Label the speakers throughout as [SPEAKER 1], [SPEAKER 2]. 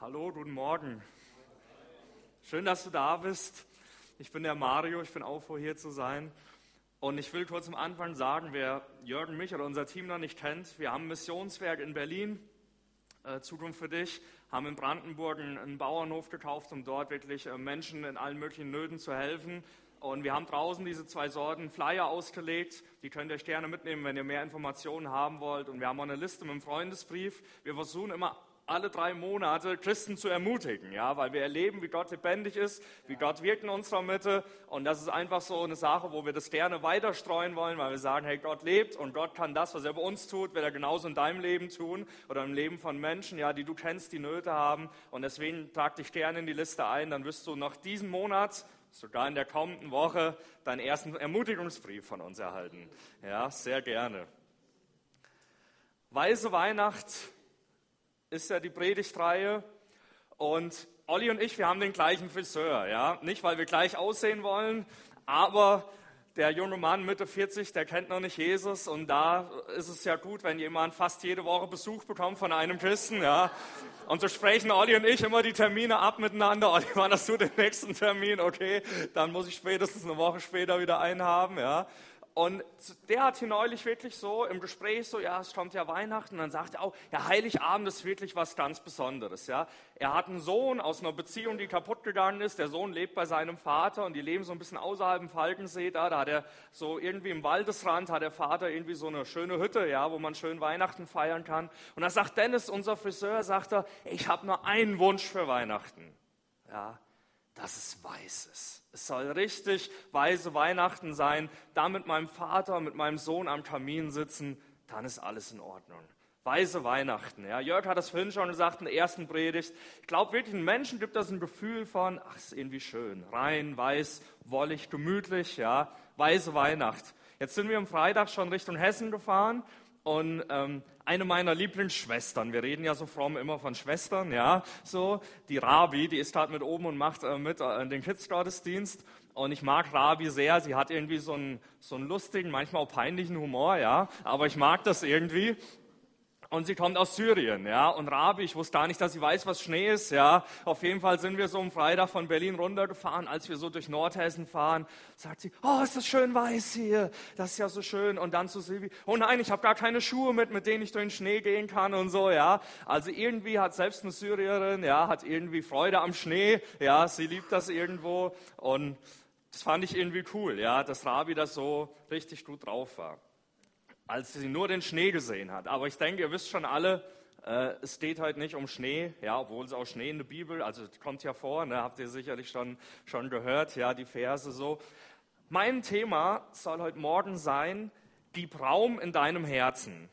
[SPEAKER 1] Hallo, guten Morgen. Schön, dass du da bist. Ich bin der Mario, ich bin auch froh, hier zu sein. Und ich will kurz am Anfang sagen, wer Jürgen, mich oder unser Team noch nicht kennt, wir haben ein Missionswerk in Berlin, äh, Zukunft für dich, haben in Brandenburg einen, einen Bauernhof gekauft, um dort wirklich äh, Menschen in allen möglichen Nöten zu helfen. Und wir haben draußen diese zwei Sorten Flyer ausgelegt. Die könnt ihr euch gerne mitnehmen, wenn ihr mehr Informationen haben wollt. Und wir haben auch eine Liste mit dem Freundesbrief. Wir versuchen immer alle drei Monate Christen zu ermutigen, ja, weil wir erleben, wie Gott lebendig ist, wie Gott wirkt in unserer Mitte und das ist einfach so eine Sache, wo wir das gerne weiter streuen wollen, weil wir sagen, hey, Gott lebt und Gott kann das, was er bei uns tut, wird er genauso in deinem Leben tun oder im Leben von Menschen, ja, die du kennst, die Nöte haben und deswegen trag dich gerne in die Liste ein, dann wirst du noch diesen Monat sogar in der kommenden Woche deinen ersten Ermutigungsbrief von uns erhalten. Ja, sehr gerne. Weise Weihnacht ist ja die Predigtreihe und Olli und ich, wir haben den gleichen Friseur, ja, nicht weil wir gleich aussehen wollen, aber der junge Mann Mitte 40, der kennt noch nicht Jesus und da ist es ja gut, wenn jemand fast jede Woche Besuch bekommt von einem Christen, ja. Und so sprechen Olli und ich immer die Termine ab miteinander. Olli, wann hast du den nächsten Termin? Okay, dann muss ich spätestens eine Woche später wieder einen haben, ja. Und der hat hier neulich wirklich so im Gespräch so, ja, es kommt ja Weihnachten, und dann sagt er auch, ja, Heiligabend ist wirklich was ganz Besonderes, ja. Er hat einen Sohn aus einer Beziehung, die kaputt gegangen ist. Der Sohn lebt bei seinem Vater und die leben so ein bisschen außerhalb im Falkensee da. Da hat er so irgendwie im Waldesrand hat der Vater irgendwie so eine schöne Hütte, ja, wo man schön Weihnachten feiern kann. Und da sagt Dennis, unser Friseur, sagt er, ich habe nur einen Wunsch für Weihnachten, ja, dass es weiß ist. Es soll richtig weise Weihnachten sein, da mit meinem Vater, mit meinem Sohn am Kamin sitzen, dann ist alles in Ordnung. Weise Weihnachten. Ja. Jörg hat das vorhin schon gesagt in der ersten Predigt. Ich glaube wirklich, den Menschen gibt das ein Gefühl von, ach, ist irgendwie schön. Rein, weiß, wollig, gemütlich, ja. Weise Weihnacht. Jetzt sind wir am Freitag schon Richtung Hessen gefahren und ähm, eine meiner Lieblingsschwestern, wir reden ja so fromm immer von Schwestern, ja, so, die Rabi, die ist halt mit oben und macht äh, mit äh, den Kids-Gottesdienst. Und ich mag Rabi sehr. Sie hat irgendwie so einen, so einen lustigen, manchmal auch peinlichen Humor, ja. Aber ich mag das irgendwie. Und sie kommt aus Syrien, ja. Und Rabi, ich wusste gar nicht, dass sie weiß, was Schnee ist, ja. Auf jeden Fall sind wir so am Freitag von Berlin runtergefahren. Als wir so durch Nordhessen fahren, sagt sie, oh, ist das schön weiß hier. Das ist ja so schön. Und dann zu Silvi, oh nein, ich habe gar keine Schuhe mit, mit denen ich durch den Schnee gehen kann und so, ja. Also irgendwie hat selbst eine Syrierin, ja, hat irgendwie Freude am Schnee, ja. Sie liebt das irgendwo. Und das fand ich irgendwie cool, ja, dass Rabi da so richtig gut drauf war als sie nur den Schnee gesehen hat. Aber ich denke, ihr wisst schon alle, äh, es geht heute nicht um Schnee, ja, obwohl es auch Schnee in der Bibel, also kommt ja vor, ne, habt ihr sicherlich schon, schon gehört, ja, die Verse so. Mein Thema soll heute Morgen sein, gib Raum in deinem Herzen.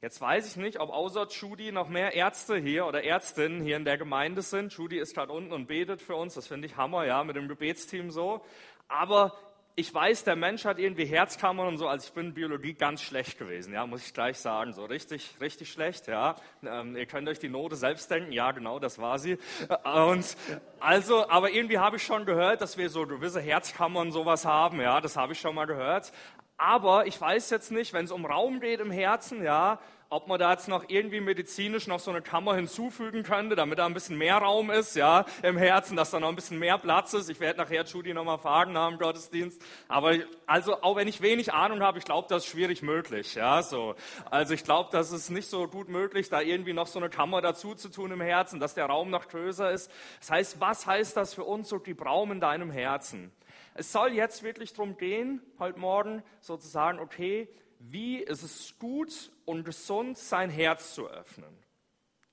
[SPEAKER 1] Jetzt weiß ich nicht, ob außer Judy noch mehr Ärzte hier oder Ärztinnen hier in der Gemeinde sind. Judy ist gerade unten und betet für uns. Das finde ich Hammer, ja, mit dem Gebetsteam so. Aber ich weiß, der Mensch hat irgendwie Herzkammern und so, also ich bin in Biologie ganz schlecht gewesen, ja, muss ich gleich sagen, so richtig, richtig schlecht, ja. Ähm, ihr könnt euch die Note selbst denken, ja, genau, das war sie. Und also, aber irgendwie habe ich schon gehört, dass wir so gewisse Herzkammern sowas haben, ja, das habe ich schon mal gehört. Aber ich weiß jetzt nicht, wenn es um Raum geht im Herzen, ja, ob man da jetzt noch irgendwie medizinisch noch so eine Kammer hinzufügen könnte, damit da ein bisschen mehr Raum ist, ja, im Herzen, dass da noch ein bisschen mehr Platz ist. Ich werde nachher Judy nochmal fragen nach dem Gottesdienst. Aber also, auch wenn ich wenig Ahnung habe, ich glaube, das ist schwierig möglich, ja, so. Also, ich glaube, das ist nicht so gut möglich, da irgendwie noch so eine Kammer dazu zu tun im Herzen, dass der Raum noch größer ist. Das heißt, was heißt das für uns, so die Raum in deinem Herzen? Es soll jetzt wirklich darum gehen, heute Morgen sozusagen, okay, wie ist es gut und gesund, sein Herz zu öffnen.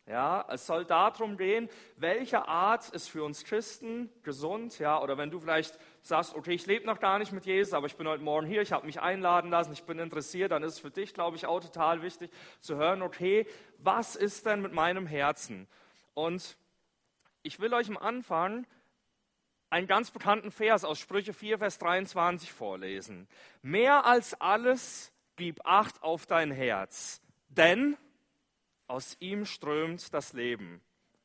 [SPEAKER 1] Ja, es soll darum gehen, welche Art ist für uns Christen gesund, ja, oder wenn du vielleicht sagst, okay, ich lebe noch gar nicht mit Jesus, aber ich bin heute Morgen hier, ich habe mich einladen lassen, ich bin interessiert, dann ist es für dich, glaube ich, auch total wichtig zu hören, okay, was ist denn mit meinem Herzen? Und ich will euch am Anfang einen ganz bekannten Vers aus Sprüche 4, Vers 23 vorlesen. Mehr als alles gib Acht auf dein Herz, denn aus ihm strömt das Leben.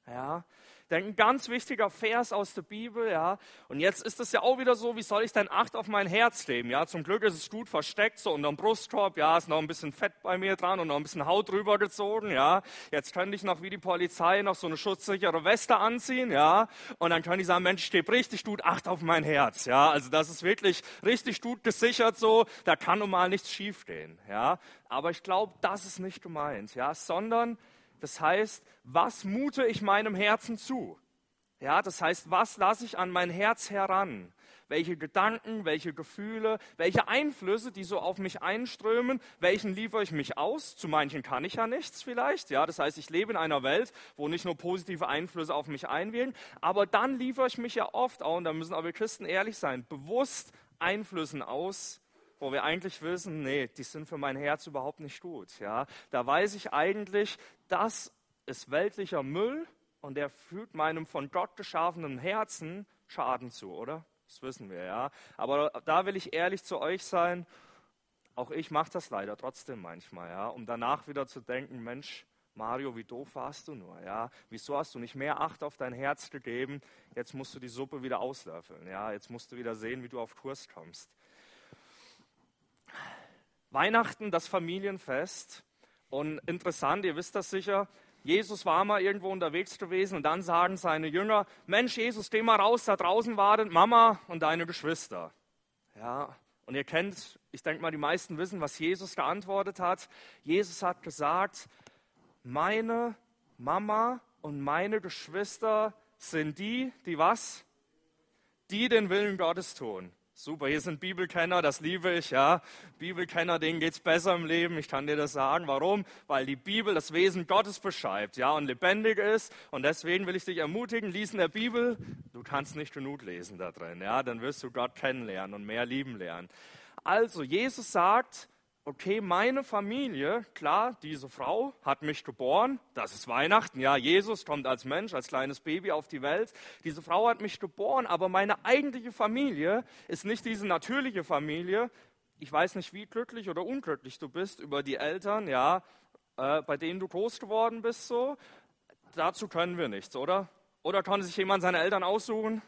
[SPEAKER 1] Ja, denke, ein ganz wichtiger Vers aus der Bibel, ja. Und jetzt ist es ja auch wieder so, wie soll ich denn Acht auf mein Herz leben, ja. Zum Glück ist es gut versteckt, so unterm Brustkorb, ja, ist noch ein bisschen Fett bei mir dran und noch ein bisschen Haut drüber gezogen, ja. Jetzt könnte ich noch wie die Polizei noch so eine schutzsichere Weste anziehen, ja. Und dann könnte ich sagen, Mensch, ich gebe richtig gut Acht auf mein Herz, ja. Also das ist wirklich richtig gut gesichert so, da kann nun mal nichts schiefgehen, ja. Aber ich glaube, das ist nicht gemeint, ja, sondern das heißt, was mute ich meinem Herzen zu? Ja, das heißt, was lasse ich an mein Herz heran? Welche Gedanken, welche Gefühle, welche Einflüsse, die so auf mich einströmen, welchen liefere ich mich aus? Zu manchen kann ich ja nichts vielleicht. Ja, das heißt, ich lebe in einer Welt, wo nicht nur positive Einflüsse auf mich einwirken, aber dann liefere ich mich ja oft auch, und da müssen aber Christen ehrlich sein, bewusst Einflüssen aus, wo wir eigentlich wissen, nee, die sind für mein Herz überhaupt nicht gut. Ja, da weiß ich eigentlich, das ist weltlicher Müll und der fügt meinem von Gott geschaffenen Herzen Schaden zu, oder? Das wissen wir, ja. Aber da will ich ehrlich zu euch sein. Auch ich mache das leider trotzdem manchmal, ja, um danach wieder zu denken, Mensch, Mario, wie doof warst du nur, ja? Wieso hast du nicht mehr Acht auf dein Herz gegeben? Jetzt musst du die Suppe wieder auslöffeln, ja? Jetzt musst du wieder sehen, wie du auf Kurs kommst. Weihnachten, das Familienfest. Und interessant, ihr wisst das sicher, Jesus war mal irgendwo unterwegs gewesen und dann sagen seine Jünger, Mensch, Jesus, geh mal raus, da draußen wartet Mama und deine Geschwister. Ja, und ihr kennt, ich denke mal, die meisten wissen, was Jesus geantwortet hat. Jesus hat gesagt, meine Mama und meine Geschwister sind die, die was? Die den Willen Gottes tun. Super, hier sind Bibelkenner, das liebe ich, ja. Bibelkenner, denen geht's besser im Leben, ich kann dir das sagen. Warum? Weil die Bibel das Wesen Gottes beschreibt, ja, und lebendig ist. Und deswegen will ich dich ermutigen, lies in der Bibel. Du kannst nicht genug lesen da drin, ja. Dann wirst du Gott kennenlernen und mehr lieben lernen. Also, Jesus sagt, okay, meine Familie, klar, diese Frau hat mich geboren, das ist Weihnachten, ja, Jesus kommt als Mensch, als kleines Baby auf die Welt. Diese Frau hat mich geboren, aber meine eigentliche Familie ist nicht diese natürliche Familie. Ich weiß nicht, wie glücklich oder unglücklich du bist über die Eltern, ja, äh, bei denen du groß geworden bist, so. Dazu können wir nichts, oder? Oder kann sich jemand seine Eltern aussuchen?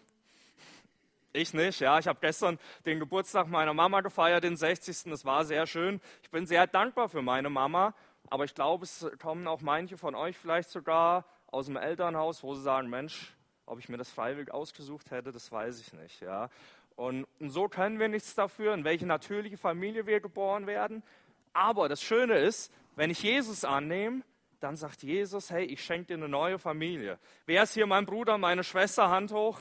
[SPEAKER 1] Ich nicht, ja. Ich habe gestern den Geburtstag meiner Mama gefeiert, den 60. Das war sehr schön. Ich bin sehr dankbar für meine Mama. Aber ich glaube, es kommen auch manche von euch vielleicht sogar aus dem Elternhaus, wo sie sagen, Mensch, ob ich mir das freiwillig ausgesucht hätte, das weiß ich nicht, ja. Und, und so können wir nichts dafür, in welche natürliche Familie wir geboren werden. Aber das Schöne ist, wenn ich Jesus annehme, dann sagt Jesus, hey, ich schenke dir eine neue Familie. Wer ist hier mein Bruder, meine Schwester? Hand hoch.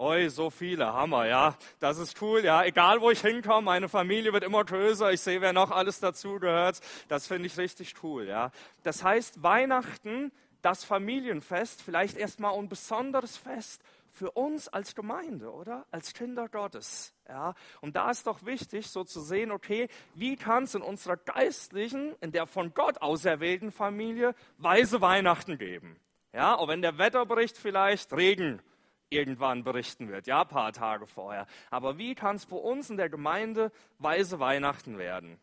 [SPEAKER 1] Oi, so viele, Hammer, ja. Das ist cool, ja. Egal, wo ich hinkomme, meine Familie wird immer größer. Ich sehe, wer noch alles dazugehört. Das finde ich richtig cool, ja. Das heißt, Weihnachten, das Familienfest, vielleicht erstmal ein besonderes Fest für uns als Gemeinde, oder? Als Kinder Gottes, ja. Und da ist doch wichtig, so zu sehen, okay, wie kann es in unserer geistlichen, in der von Gott auserwählten Familie weise Weihnachten geben? Ja, auch wenn der Wetterbericht vielleicht Regen irgendwann berichten wird, ja, ein paar Tage vorher. Aber wie kann es bei uns in der Gemeinde weise Weihnachten werden?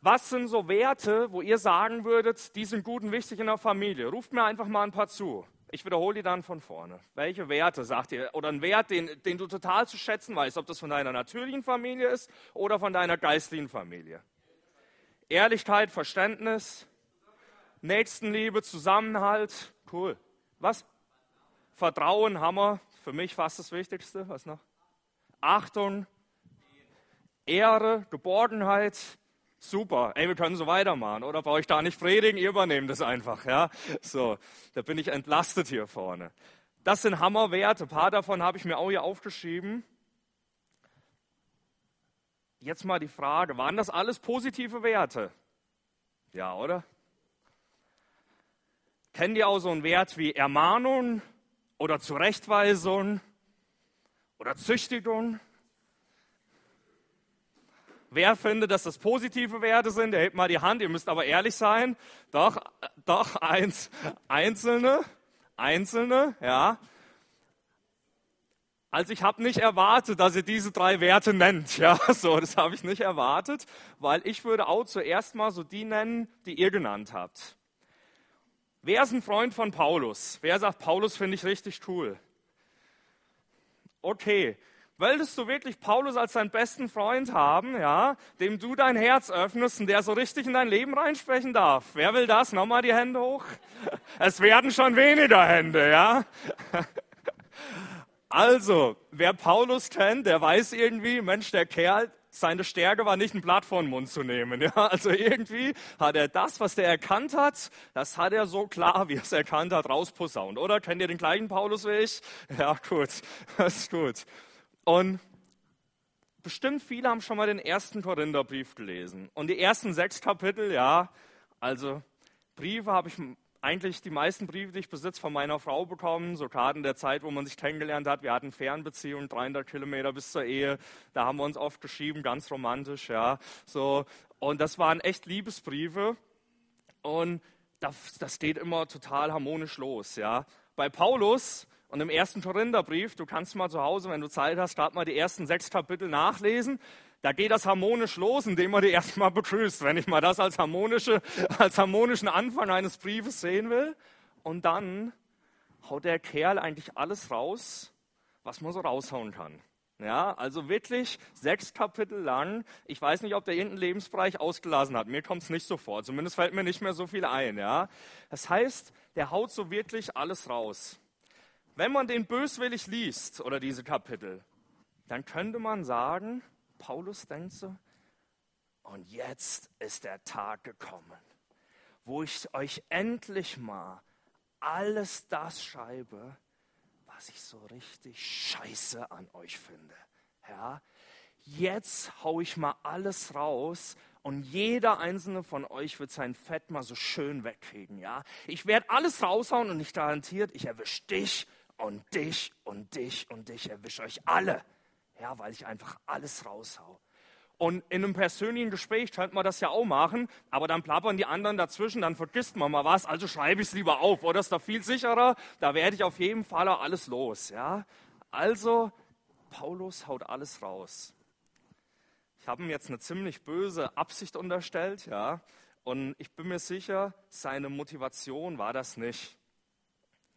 [SPEAKER 1] Was sind so Werte, wo ihr sagen würdet, die sind gut und wichtig in der Familie? Ruft mir einfach mal ein paar zu. Ich wiederhole die dann von vorne. Welche Werte sagt ihr? Oder ein Wert, den, den du total zu schätzen weißt, ob das von deiner natürlichen Familie ist oder von deiner geistlichen Familie. Ehrlichkeit, Verständnis, Nächstenliebe, Zusammenhalt. Cool. Was? Vertrauen, Hammer, für mich fast das Wichtigste. Was noch? Achtung, Ehre, Geborgenheit. Super, ey, wir können so weitermachen, oder? Brauche ich da nicht predigen, ihr übernehmt das einfach, ja? So, da bin ich entlastet hier vorne. Das sind Hammerwerte. Ein paar davon habe ich mir auch hier aufgeschrieben. Jetzt mal die Frage, waren das alles positive Werte? Ja, oder? Kennt ihr auch so einen Wert wie Ermahnung, oder Zurechtweisung oder Züchtigung. Wer findet, dass das positive Werte sind? Der hebt mal die Hand. Ihr müsst aber ehrlich sein. Doch, doch, eins, einzelne, einzelne, ja. Also ich habe nicht erwartet, dass ihr diese drei Werte nennt. Ja, so, das habe ich nicht erwartet, weil ich würde auch zuerst mal so die nennen, die ihr genannt habt. Wer ist ein Freund von Paulus? Wer sagt, Paulus finde ich richtig cool? Okay, Wolltest du wirklich Paulus als deinen besten Freund haben, ja, dem du dein Herz öffnest und der so richtig in dein Leben reinsprechen darf? Wer will das? Nochmal die Hände hoch. Es werden schon weniger Hände, ja. Also, wer Paulus kennt, der weiß irgendwie, Mensch, der Kerl, seine Stärke war nicht ein Blatt vor den Mund zu nehmen. Ja? Also irgendwie hat er das, was der erkannt hat, das hat er so klar, wie er es erkannt hat, rausposaunt. Oder kennt ihr den gleichen Paulus wie ich? Ja, gut, das ist gut. Und bestimmt viele haben schon mal den ersten Korintherbrief gelesen. Und die ersten sechs Kapitel, ja, also Briefe habe ich eigentlich die meisten Briefe, die ich besitze, von meiner Frau bekommen, so gerade in der Zeit, wo man sich kennengelernt hat. Wir hatten Fernbeziehungen, 300 Kilometer bis zur Ehe. Da haben wir uns oft geschrieben, ganz romantisch, ja. So. Und das waren echt Liebesbriefe. Und das, das geht immer total harmonisch los, ja. Bei Paulus und im ersten Korintherbrief, du kannst mal zu Hause, wenn du Zeit hast, gerade mal die ersten sechs Kapitel nachlesen. Da geht das harmonisch los, indem man die erstmal begrüßt, wenn ich mal das als, harmonische, als harmonischen Anfang eines Briefes sehen will. Und dann haut der Kerl eigentlich alles raus, was man so raushauen kann. Ja, also wirklich sechs Kapitel lang. Ich weiß nicht, ob der irgendeinen Lebensbereich ausgelassen hat. Mir kommt es nicht so vor. Zumindest fällt mir nicht mehr so viel ein. Ja, das heißt, der haut so wirklich alles raus. Wenn man den böswillig liest oder diese Kapitel, dann könnte man sagen, Paulus denkt so, und jetzt ist der Tag gekommen, wo ich euch endlich mal alles das schreibe, was ich so richtig scheiße an euch finde. Ja, jetzt hau ich mal alles raus und jeder einzelne von euch wird sein Fett mal so schön wegkriegen. Ja, ich werde alles raushauen und ich garantiert, ich erwische dich und dich und dich und dich erwische euch alle. Ja, weil ich einfach alles raushau. Und in einem persönlichen Gespräch könnte man das ja auch machen, aber dann plappern die anderen dazwischen, dann vergisst man mal was, also schreibe ich es lieber auf, oder ist doch viel sicherer, da werde ich auf jeden Fall auch alles los. Ja? Also, Paulus haut alles raus. Ich habe ihm jetzt eine ziemlich böse Absicht unterstellt, ja, und ich bin mir sicher, seine Motivation war das nicht.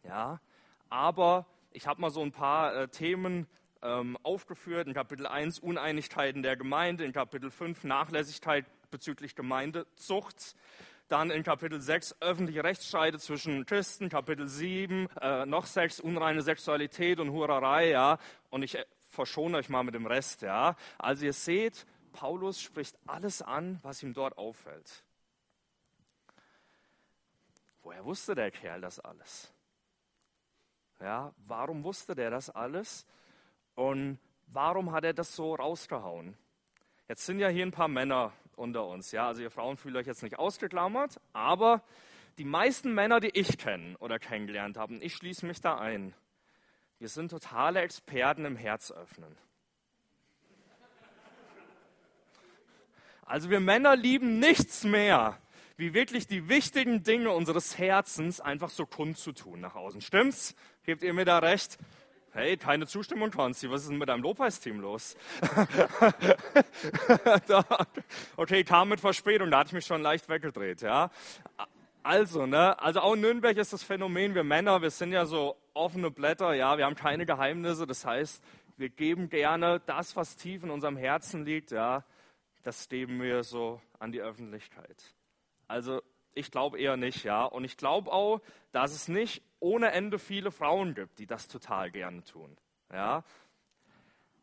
[SPEAKER 1] Ja, aber ich habe mal so ein paar äh, Themen ähm, aufgeführt. In Kapitel 1 Uneinigkeiten der Gemeinde, in Kapitel 5 Nachlässigkeit bezüglich Gemeindezucht. Dann in Kapitel 6 öffentliche Rechtsstreite zwischen Christen, Kapitel 7 äh, noch 6 unreine Sexualität und Hurerei, ja. Und ich äh, verschone euch mal mit dem Rest, ja. Also ihr seht, Paulus spricht alles an, was ihm dort auffällt. Woher wusste der Kerl das alles? Ja, warum wusste der das alles? Und warum hat er das so rausgehauen? Jetzt sind ja hier ein paar Männer unter uns. Ja, also ihr Frauen fühlt euch jetzt nicht ausgeklammert, aber die meisten Männer, die ich kenne oder kennengelernt habe, ich schließe mich da ein, wir sind totale Experten im Herz öffnen. Also wir Männer lieben nichts mehr, wie wirklich die wichtigen Dinge unseres Herzens einfach so kundzutun nach außen. Stimmt's? Gebt ihr mir da recht? Hey, keine Zustimmung, Konzi. Was ist denn mit deinem Lobpreisteam los? okay, kam mit Verspätung, da hatte ich mich schon leicht weggedreht, ja. Also, ne, also auch in Nürnberg ist das Phänomen, wir Männer, wir sind ja so offene Blätter, ja, wir haben keine Geheimnisse. Das heißt, wir geben gerne das, was tief in unserem Herzen liegt, ja, das geben wir so an die Öffentlichkeit. Also ich glaube eher nicht, ja. Und ich glaube auch, dass es nicht ohne Ende viele Frauen gibt, die das total gerne tun, ja.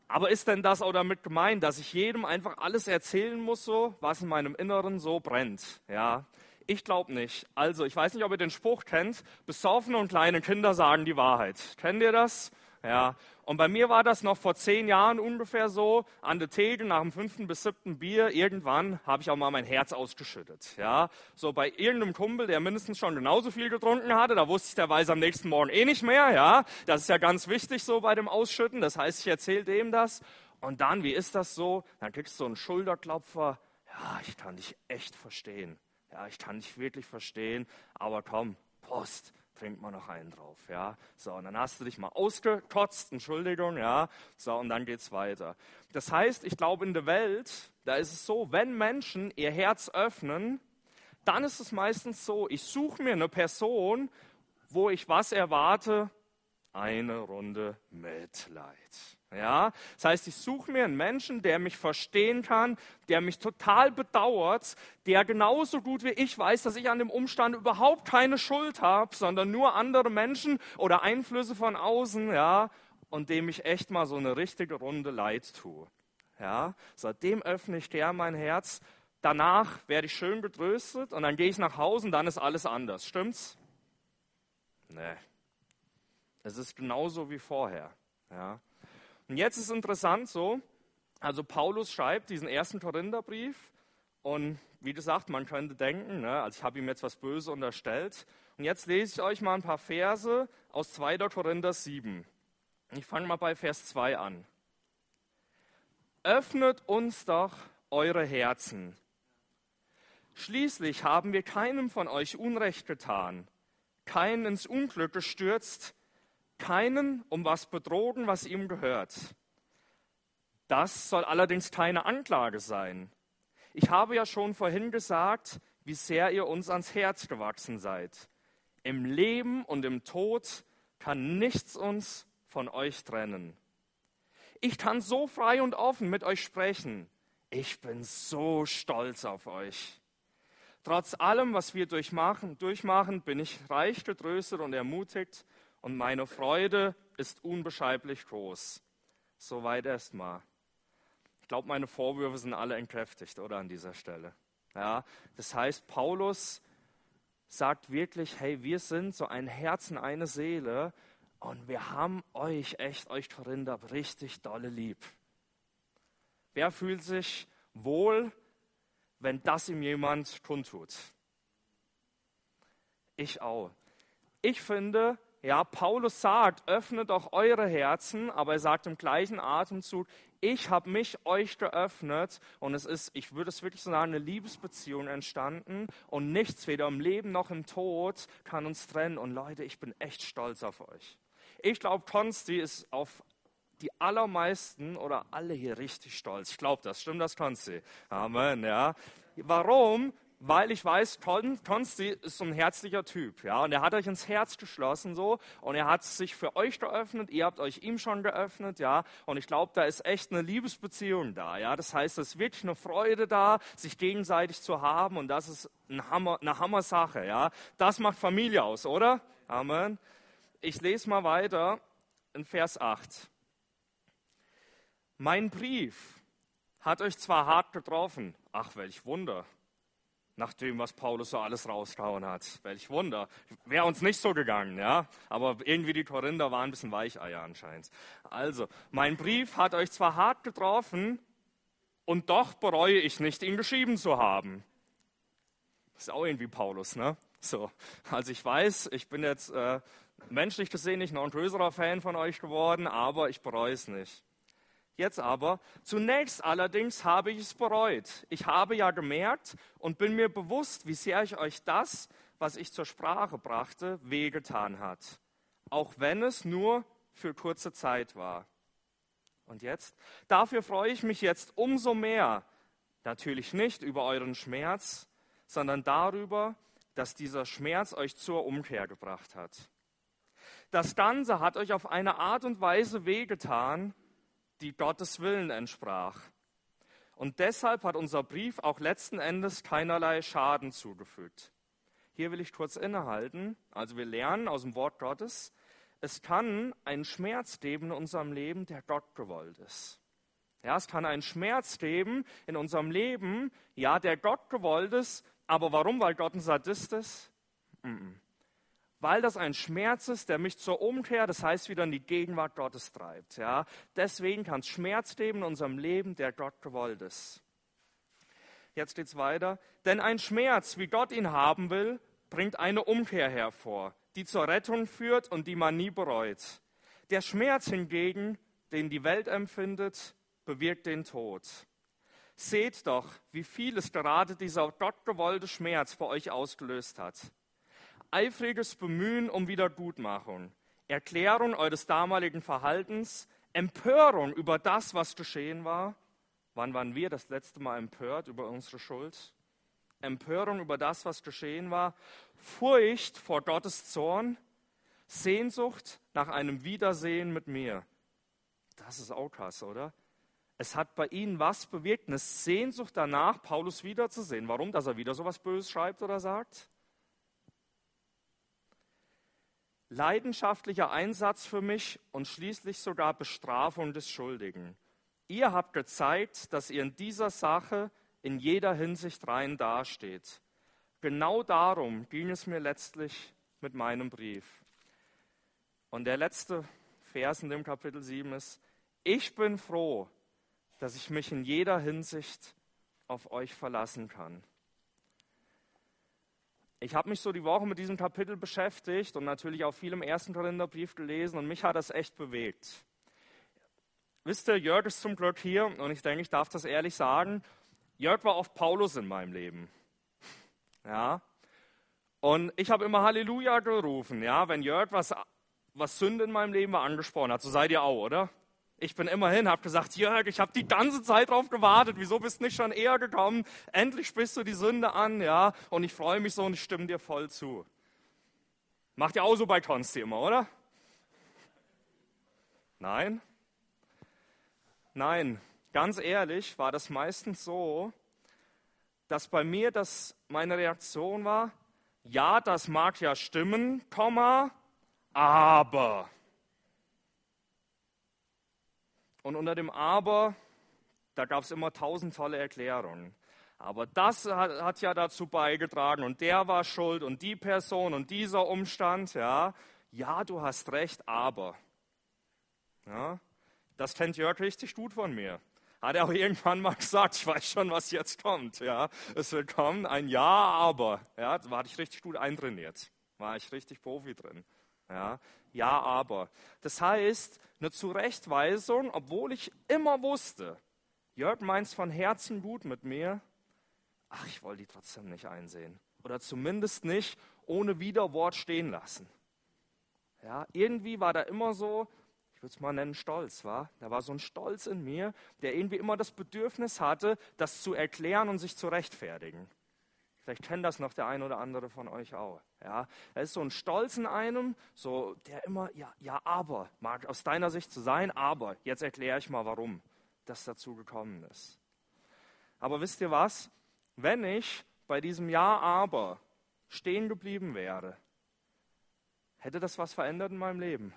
[SPEAKER 1] Aber ist denn das auch damit gemeint, dass ich jedem einfach alles erzählen muss, so, was in meinem Inneren so brennt, ja? Ich glaube nicht. Also, ich weiß nicht, ob ihr den Spruch kennt, besoffene und kleine Kinder sagen die Wahrheit. Kennt ihr das? Ja, und bei mir war das noch vor zehn Jahren ungefähr so, an der Theke nach dem fünften bis siebten Bier, irgendwann habe ich auch mal mein Herz ausgeschüttet. Ja, so bei irgendeinem Kumpel, der mindestens schon genauso viel getrunken hatte, da wusste ich, der weiß am nächsten Morgen eh nicht mehr. Ja, das ist ja ganz wichtig so bei dem Ausschütten. Das heißt, ich erzähle dem das. Und dann, wie ist das so? Dann kriegst du so einen Schulterklopfer. Ja, ich kann dich echt verstehen. Ja, ich kann dich wirklich verstehen. Aber komm, Post trinkt man noch einen drauf, ja. So, und dann hast du dich mal ausgekotzt, Entschuldigung, ja. So, und dann geht's weiter. Das heißt, ich glaube, in der Welt, da ist es so, wenn Menschen ihr Herz öffnen, dann ist es meistens so, ich suche mir eine Person, wo ich was erwarte? Eine Runde Mitleid. Ja, das heißt, ich suche mir einen Menschen, der mich verstehen kann, der mich total bedauert, der genauso gut wie ich weiß, dass ich an dem Umstand überhaupt keine Schuld habe, sondern nur andere Menschen oder Einflüsse von außen, ja, und dem ich echt mal so eine richtige Runde Leid tue. Ja, seitdem öffne ich der mein Herz. Danach werde ich schön getröstet und dann gehe ich nach Hause und dann ist alles anders. Stimmt's? Nee. Es ist genauso wie vorher. Ja. Und jetzt ist interessant so, also Paulus schreibt diesen ersten Korintherbrief und wie gesagt, man könnte denken, ne, also ich habe ihm jetzt was Böses unterstellt. Und jetzt lese ich euch mal ein paar Verse aus 2. Korinther 7. Ich fange mal bei Vers 2 an. Öffnet uns doch eure Herzen. Schließlich haben wir keinem von euch Unrecht getan, keinen ins Unglück gestürzt, keinen um was betrogen, was ihm gehört. Das soll allerdings keine Anklage sein. Ich habe ja schon vorhin gesagt, wie sehr ihr uns ans Herz gewachsen seid. Im Leben und im Tod kann nichts uns von euch trennen. Ich kann so frei und offen mit euch sprechen. Ich bin so stolz auf euch. Trotz allem, was wir durchmachen, durchmachen bin ich reich getröstet und ermutigt und meine Freude ist unbeschreiblich groß. Soweit erstmal. Ich glaube, meine Vorwürfe sind alle entkräftigt, oder an dieser Stelle. Ja, das heißt, Paulus sagt wirklich, hey, wir sind so ein Herzen, eine Seele und wir haben euch, echt euch Korinther, richtig dolle lieb. Wer fühlt sich wohl, wenn das ihm jemand kundtut? Ich auch. Ich finde, ja, Paulus sagt, öffnet doch eure Herzen, aber er sagt im gleichen Atemzug, ich habe mich euch geöffnet und es ist, ich würde es wirklich so sagen, eine Liebesbeziehung entstanden und nichts, weder im Leben noch im Tod, kann uns trennen. Und Leute, ich bin echt stolz auf euch. Ich glaube, Konsti ist auf die allermeisten oder alle hier richtig stolz. Ich glaube das. Stimmt das, Konsti? Amen, ja. Warum? Weil ich weiß, Konsti ist so ein herzlicher Typ, ja, und er hat euch ins Herz geschlossen so, und er hat sich für euch geöffnet, ihr habt euch ihm schon geöffnet, ja, und ich glaube, da ist echt eine Liebesbeziehung da, ja, das heißt, es wirklich eine Freude da, sich gegenseitig zu haben, und das ist ein Hammer, eine Hammer-Sache, ja, das macht Familie aus, oder? Amen. Ich lese mal weiter in Vers 8. Mein Brief hat euch zwar hart getroffen, ach welch Wunder, nach dem, was Paulus so alles rausgehauen hat. Welch Wunder. Wäre uns nicht so gegangen, ja. Aber irgendwie die Korinther waren ein bisschen Weicheier anscheinend. Also, mein Brief hat euch zwar hart getroffen, und doch bereue ich nicht, ihn geschrieben zu haben. Ist auch irgendwie Paulus, ne? So. Also ich weiß, ich bin jetzt äh, menschlich gesehen nicht noch ein größerer Fan von euch geworden, aber ich bereue es nicht. Jetzt aber, zunächst allerdings habe ich es bereut. Ich habe ja gemerkt und bin mir bewusst, wie sehr ich euch das, was ich zur Sprache brachte, wehgetan hat. Auch wenn es nur für kurze Zeit war. Und jetzt? Dafür freue ich mich jetzt umso mehr. Natürlich nicht über euren Schmerz, sondern darüber, dass dieser Schmerz euch zur Umkehr gebracht hat. Das Ganze hat euch auf eine Art und Weise wehgetan, die Gottes Willen entsprach. Und deshalb hat unser Brief auch letzten Endes keinerlei Schaden zugefügt. Hier will ich kurz innehalten. Also wir lernen aus dem Wort Gottes, es kann einen Schmerz geben in unserem Leben, der Gott gewollt ist. Ja, es kann einen Schmerz geben in unserem Leben, ja, der Gott gewollt ist. Aber warum? Weil Gott ein Sadist ist? Mm -mm weil das ein Schmerz ist, der mich zur Umkehr, das heißt wieder in die Gegenwart Gottes treibt. Ja? Deswegen kann es Schmerz geben in unserem Leben, der Gott gewollt ist. Jetzt geht es weiter. Denn ein Schmerz, wie Gott ihn haben will, bringt eine Umkehr hervor, die zur Rettung führt und die man nie bereut. Der Schmerz hingegen, den die Welt empfindet, bewirkt den Tod. Seht doch, wie viel es gerade dieser gottgewollte Schmerz für euch ausgelöst hat eifriges Bemühen um Wiedergutmachung, Erklärung eures damaligen Verhaltens, Empörung über das, was geschehen war. Wann waren wir das letzte Mal empört über unsere Schuld? Empörung über das, was geschehen war, Furcht vor Gottes Zorn, Sehnsucht nach einem Wiedersehen mit mir. Das ist auch krass, oder? Es hat bei ihnen was bewirkt, eine Sehnsucht danach, Paulus wiederzusehen. Warum? Dass er wieder so was Böses schreibt oder sagt? Leidenschaftlicher Einsatz für mich und schließlich sogar Bestrafung des Schuldigen. Ihr habt gezeigt, dass ihr in dieser Sache in jeder Hinsicht rein dasteht. Genau darum ging es mir letztlich mit meinem Brief. Und der letzte Vers in dem Kapitel 7 ist, ich bin froh, dass ich mich in jeder Hinsicht auf euch verlassen kann. Ich habe mich so die Woche mit diesem Kapitel beschäftigt und natürlich auch viel im ersten Korintherbrief gelesen und mich hat das echt bewegt. Wisst ihr, Jörg ist zum Glück hier und ich denke, ich darf das ehrlich sagen. Jörg war oft Paulus in meinem Leben. Ja. Und ich habe immer Halleluja gerufen, ja, wenn Jörg was, was Sünde in meinem Leben war angesprochen hat. So seid ihr auch, oder? Ich bin immerhin, habe gesagt, Jörg, ich habe die ganze Zeit drauf gewartet. Wieso bist du nicht schon eher gekommen? Endlich sprichst du die Sünde an, ja. Und ich freue mich so und stimme dir voll zu. Macht ihr auch so bei Konsti immer, oder? Nein? Nein, ganz ehrlich war das meistens so, dass bei mir das meine Reaktion war, ja, das mag ja stimmen, Komma, aber. Und unter dem Aber, da gab es immer tausend tolle Erklärungen. Aber das hat, hat, ja dazu beigetragen und der war schuld und die Person und dieser Umstand, ja. Ja, du hast recht, aber. Ja, das kennt Jörg richtig gut von mir. Hat er auch irgendwann mal gesagt, ich weiß schon, was jetzt kommt. Ja, es wird kommen ein Ja, aber. Ja, da war ich richtig gut eintrainiert. War ich richtig Profi drin. Ja, ja, aber. Das heißt, eine Zurechtweisung, obwohl ich immer wusste, Jörg meint es von Herzen gut mit mir, ach, ich wollte die trotzdem nicht einsehen. Oder zumindest nicht ohne Widerwort stehen lassen. Ja, irgendwie war da immer so, ich würde es mal nennen, Stolz, war. Da war so ein Stolz in mir, der irgendwie immer das Bedürfnis hatte, das zu erklären und sich zu rechtfertigen. Vielleicht kennt das noch der ein oder andere von euch auch. Ja, da ist so ein Stolz in einem, so der immer, ja, ja, aber, mag aus deiner Sicht zu sein, aber jetzt erkläre ich mal, warum das dazu gekommen ist. Aber wisst ihr was? Wenn ich bei diesem Ja, aber stehen geblieben wäre, hätte das was verändert in meinem Leben?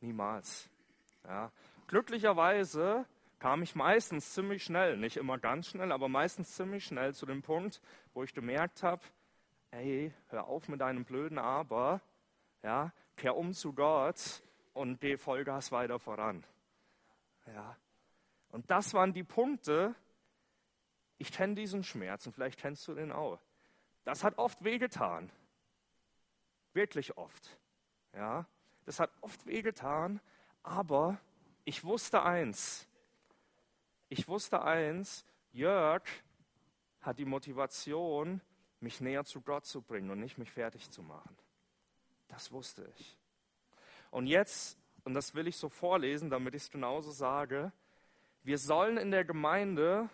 [SPEAKER 1] Niemals. Ja. Glücklicherweise kam ich meistens ziemlich schnell, nicht immer ganz schnell, aber meistens ziemlich schnell zu dem Punkt, wo ich gemerkt habe, ey, hör auf mit deinem blöden Aber, ja, kehr um zu Gott und geh Vollgas weiter voran. Ja. Und das waren die Punkte, ich kenne diesen Schmerz und vielleicht kennst du den auch. Das hat oft wehgetan. Wirklich oft. Ja. Das hat oft wehgetan, aber ich wusste eins, ich wusste eins, Jörg hat die Motivation, mich näher zu Gott zu bringen und nicht mich fertig zu machen. Das wusste ich. Und jetzt, und das will ich so vorlesen, damit ich es genauso sage, wir sollen in der Gemeinde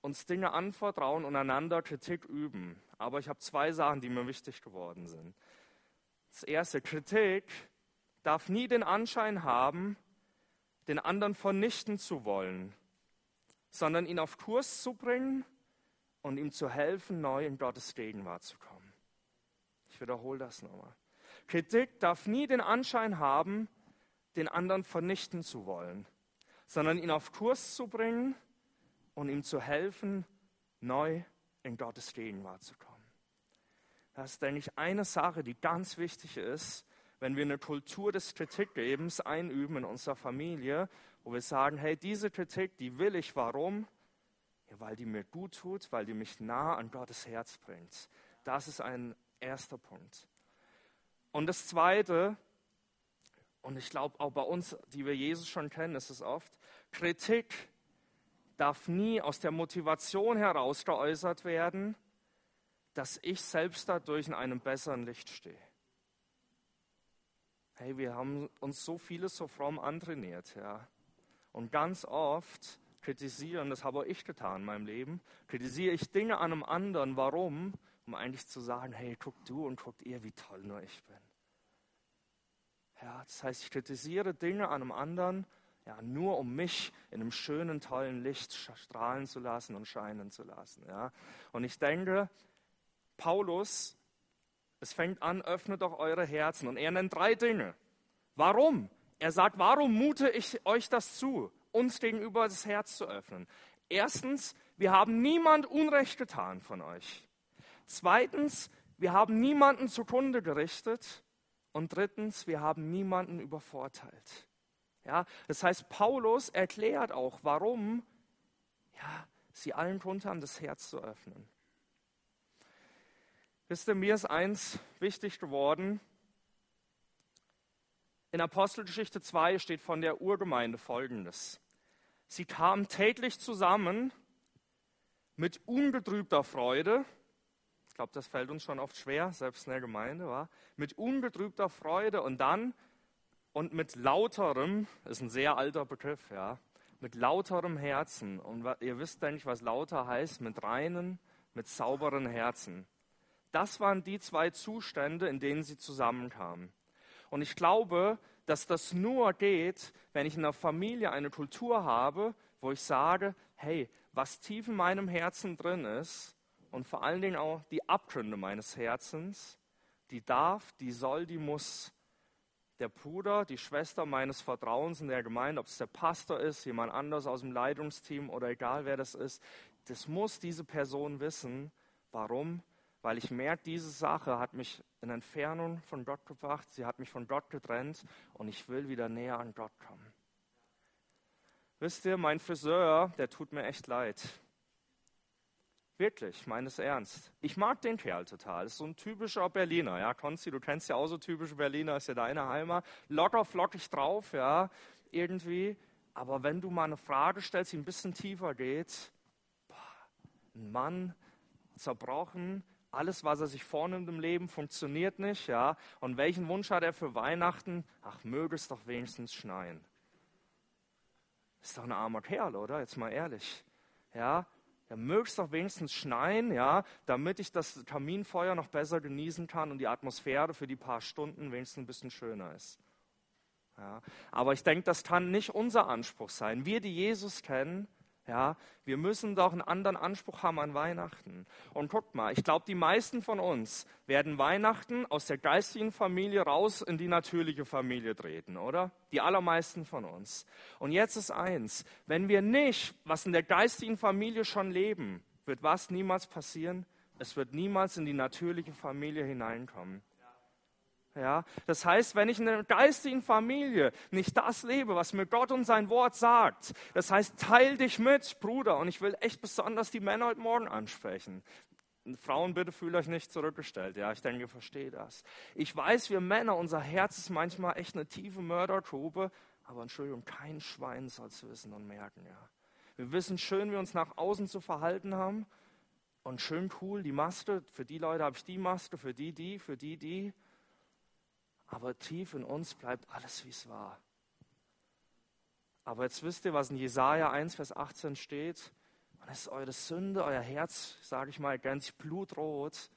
[SPEAKER 1] uns Dinge anvertrauen und einander Kritik üben. Aber ich habe zwei Sachen, die mir wichtig geworden sind. Das erste, Kritik darf nie den Anschein haben, den anderen vernichten zu wollen sondern ihn auf Kurs zu bringen und ihm zu helfen, neu in Gottes Gegenwart zu kommen. Ich wiederhole das nochmal. Kritik darf nie den Anschein haben, den anderen vernichten zu wollen, sondern ihn auf Kurs zu bringen und ihm zu helfen, neu in Gottes Gegenwart zu kommen. Das ist, denke ich, eine Sache, die ganz wichtig ist, wenn wir eine Kultur des Kritikgebens einüben in unserer Familie, wo wir sagen, hey, diese Kritik, die will ich, warum? Ja, weil die mir gut tut, weil die mich nah an Gottes Herz bringt. Das ist ein erster Punkt. Und das Zweite, und ich glaube auch bei uns, die wir Jesus schon kennen, ist es oft, Kritik darf nie aus der Motivation heraus geäußert werden, dass ich selbst dadurch in einem besseren Licht stehe. Hey, wir haben uns so vieles so fromm antrainiert, ja. Und ganz oft kritisieren, das habe auch ich getan in meinem Leben, kritisiere ich Dinge an einem anderen. Warum? Um eigentlich zu sagen, hey, guck du und guckt ihr, wie toll nur ich bin. Ja, das heißt, ich kritisiere Dinge an einem anderen, ja, nur um mich in einem schönen, tollen Licht strahlen zu lassen und scheinen zu lassen. Ja. Und ich denke, Paulus, es fängt an, öffnet doch eure Herzen. Und er nennt drei Dinge. Warum? Er sagt, warum mute ich euch das zu, uns gegenüber das Herz zu öffnen? Erstens, wir haben niemand Unrecht getan von euch. Zweitens, wir haben niemanden zugrunde gerichtet. Und drittens, wir haben niemanden übervorteilt. Ja, das heißt, Paulus erklärt auch, warum ja, sie allen Grund haben, das Herz zu öffnen. Wisst ihr, mir ist eins wichtig geworden. In Apostelgeschichte 2 steht von der Urgemeinde folgendes. Sie kamen täglich zusammen mit ungetrübter Freude. Ich glaube, das fällt uns schon oft schwer, selbst in der Gemeinde, war. Mit ungetrübter Freude und dann und mit lauterem, ist ein sehr alter Begriff, ja, mit lauterem Herzen. Und ihr wisst, denke ich, was lauter heißt, mit reinen, mit sauberen Herzen. Das waren die zwei Zustände, in denen sie zusammenkamen. Und ich glaube, dass das nur geht, wenn ich in der Familie eine Kultur habe, wo ich sage, hey, was tief in meinem Herzen drin ist und vor allen Dingen auch die Abgründe meines Herzens, die darf, die soll, die muss der Bruder, die Schwester meines Vertrauens in der Gemeinde, ob es der Pastor ist, jemand anders aus dem Leitungsteam oder egal wer das ist, das muss diese Person wissen. Warum? Weil ich merke, diese Sache hat mich in Entfernung von Gott gebracht, sie hat mich von Gott getrennt und ich will wieder näher an Gott kommen. Wisst ihr, mein Friseur, der tut mir echt leid. Wirklich, meines Ernst. Ich mag den Kerl total. Das ist so ein typischer Berliner. Ja, Konzi, du kennst ja auch so typische Berliner, ist ja deine Heimat. Locker, flockig drauf, ja, irgendwie. Aber wenn du mal eine Frage stellst, die ein bisschen tiefer geht, boah, ein Mann, zerbrochen, alles, was er sich vornimmt im Leben, funktioniert nicht, ja. Und welchen Wunsch hat er für Weihnachten? Ach, möge es doch wenigstens schneien. Ist doch ein armer Kerl, oder? Jetzt mal ehrlich. Ja, ja, möge es doch wenigstens schneien, ja, damit ich das Kaminfeuer noch besser genießen kann und die Atmosphäre für die paar Stunden wenigstens ein bisschen schöner ist. Ja, aber ich denke, das kann nicht unser Anspruch sein. Wir, die Jesus kennen, ja, wir müssen doch einen anderen Anspruch haben an Weihnachten. Und guckt mal, ich glaube, die meisten von uns werden Weihnachten aus der geistigen Familie raus in die natürliche Familie treten, oder? Die allermeisten von uns. Und jetzt ist eins, wenn wir nicht, was in der geistigen Familie schon leben, wird was niemals passieren? Es wird niemals in die natürliche Familie hineinkommen. Ja, das heißt, wenn ich in einer geistigen Familie nicht das lebe, was mir Gott und sein Wort sagt, das heißt, teil dich mit, Bruder. Und ich will echt besonders die Männer heute Morgen ansprechen. Frauen, bitte fühlt euch nicht zurückgestellt. Ja, ich denke, ihr versteht das. Ich weiß, wir Männer, unser Herz ist manchmal echt eine tiefe Mördergrube, aber Entschuldigung, kein Schwein soll es wissen und merken. Ja, wir wissen schön, wie wir uns nach außen zu verhalten haben und schön cool die Maske. Für die Leute habe ich die Maske, für die die, für die die aber tief in uns bleibt alles, wie es war. Aber jetzt wisst ihr, was in Jesaja 1, Vers 18 steht. Und es ist eure Sünde, euer Herz, sage ich mal, ganz blutrot.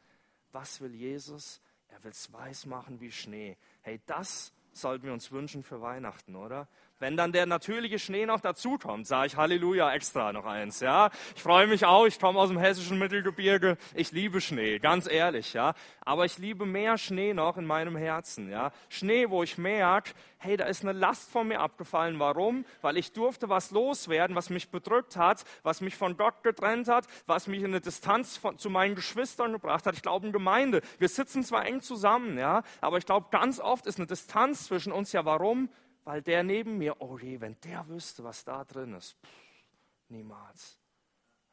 [SPEAKER 1] Was will Jesus? Er will es weiß machen wie Schnee. Hey, das sollten wir uns wünschen für Weihnachten, oder? Wenn dann der natürliche Schnee noch dazukommt, sage ich Halleluja extra noch eins, ja. Ich freue mich auch, ich komme aus dem hessischen Mittelgebirge, ich liebe Schnee, ganz ehrlich, ja. Aber ich liebe mehr Schnee noch in meinem Herzen, ja. Schnee, wo ich merke, hey, da ist eine Last von mir abgefallen. Warum? Weil ich durfte was loswerden, was mich bedrückt hat, was mich von Gott getrennt hat, was mich in eine Distanz von, zu meinen Geschwistern gebracht hat. Ich glaube, in Gemeinde, wir sitzen zwar eng zusammen, ja, aber ich glaube, ganz oft ist eine Distanz zwischen uns ja warum? Weil der neben mir, oh je, wenn der wüsste, was da drin ist, pff, niemals.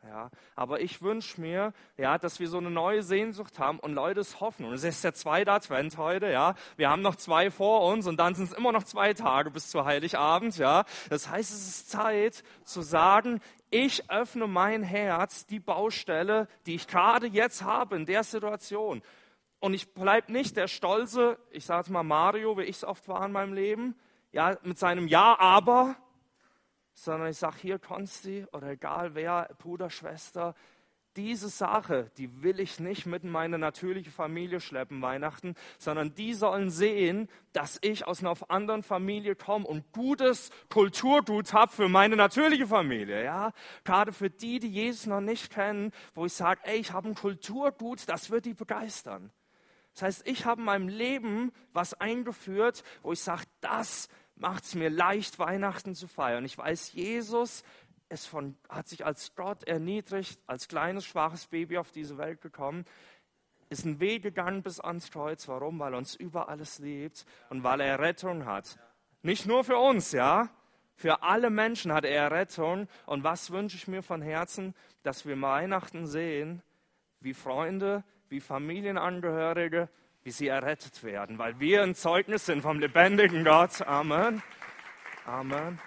[SPEAKER 1] Ja, aber ich wünsche mir, ja, dass wir so eine neue Sehnsucht haben und Leute es hoffen. Und es ist der zweite Advent heute, ja. Wir haben noch zwei vor uns und dann sind es immer noch zwei Tage bis zu Heiligabend, ja. Das heißt, es ist Zeit zu sagen, ich öffne mein Herz, die Baustelle, die ich gerade jetzt habe in der Situation. Und ich bleibe nicht der stolze, ich sage mal Mario, wie ich es oft war in meinem Leben, ja, mit seinem Ja, aber, sondern ich sage hier, Konsti oder egal wer, Bruder, Schwester, diese Sache, die will ich nicht mit in meine natürliche Familie schleppen, Weihnachten, sondern die sollen sehen, dass ich aus einer anderen Familie komme und gutes Kulturgut habe für meine natürliche Familie. Ja? Gerade für die, die Jesus noch nicht kennen, wo ich sage, ey, ich habe ein Kulturgut, das wird die begeistern. Das heißt, ich habe in meinem Leben was eingeführt, wo ich sage, das macht es mir leicht, Weihnachten zu feiern. Ich weiß, Jesus ist von, hat sich als Gott erniedrigt, als kleines, schwaches Baby auf diese Welt gekommen, ist einen Weg gegangen bis ans Kreuz. Warum? Weil er uns über alles liebt und weil er Rettung hat. Nicht nur für uns, ja. Für alle Menschen hat er Rettung. Und was wünsche ich mir von Herzen? Dass wir Weihnachten sehen, wie Freunde, wie Familienangehörige, wie sie errettet werden, weil wir ein Zeugnis sind vom lebendigen Gott. Amen. Amen.